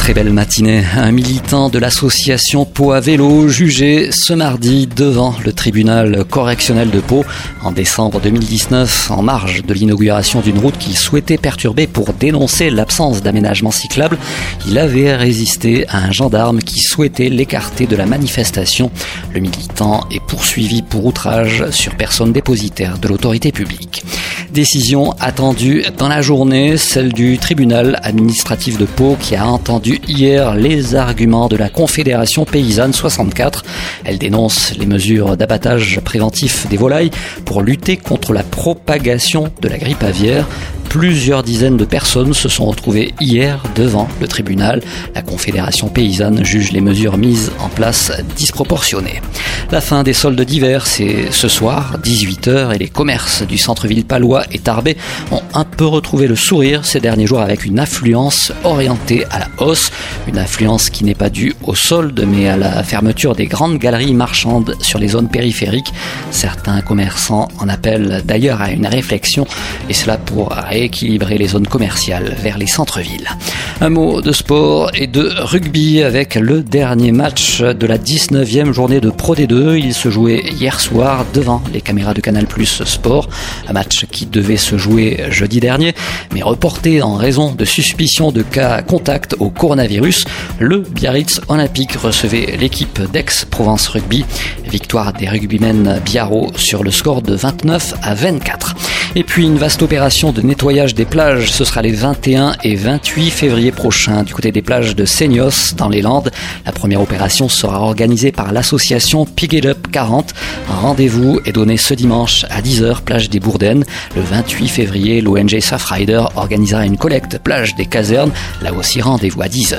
Très belle matinée. Un militant de l'association Pau à vélo jugé ce mardi devant le tribunal correctionnel de Pau en décembre 2019 en marge de l'inauguration d'une route qu'il souhaitait perturber pour dénoncer l'absence d'aménagement cyclable. Il avait résisté à un gendarme qui souhaitait l'écarter de la manifestation. Le militant est poursuivi pour outrage sur personne dépositaire de l'autorité publique. Décision attendue dans la journée, celle du tribunal administratif de Pau qui a entendu hier les arguments de la Confédération paysanne 64. Elle dénonce les mesures d'abattage préventif des volailles pour lutter contre la propagation de la grippe aviaire. Plusieurs dizaines de personnes se sont retrouvées hier devant le tribunal. La Confédération paysanne juge les mesures mises en place disproportionnées. La fin des soldes d'hiver, c'est ce soir, 18h, et les commerces du centre-ville palois et Tarbé ont un peu retrouvé le sourire ces derniers jours avec une affluence orientée à la hausse. Une affluence qui n'est pas due aux soldes, mais à la fermeture des grandes galeries marchandes sur les zones périphériques. Certains commerçants en appellent d'ailleurs à une réflexion, et cela pour équilibrer les zones commerciales vers les centres-villes. Un mot de sport et de rugby avec le dernier match de la 19e journée de Pro D2. Il se jouait hier soir devant les caméras de Canal Plus Sport. Un match qui devait se jouer jeudi dernier, mais reporté en raison de suspicion de cas contact au coronavirus. Le Biarritz Olympique recevait l'équipe d'Aix-Provence Rugby. Victoire des rugbymen Biarro sur le score de 29 à 24. Et puis une vaste opération de nettoyage des plages, ce sera les 21 et 28 février prochains du côté des plages de Seignos dans les Landes. La première opération sera organisée par l'association Pick It Up 40. Un rendez-vous est donné ce dimanche à 10h plage des Bourdaines. Le 28 février, l'ONG Surfrider organisera une collecte plage des casernes. Là aussi rendez-vous à 10h.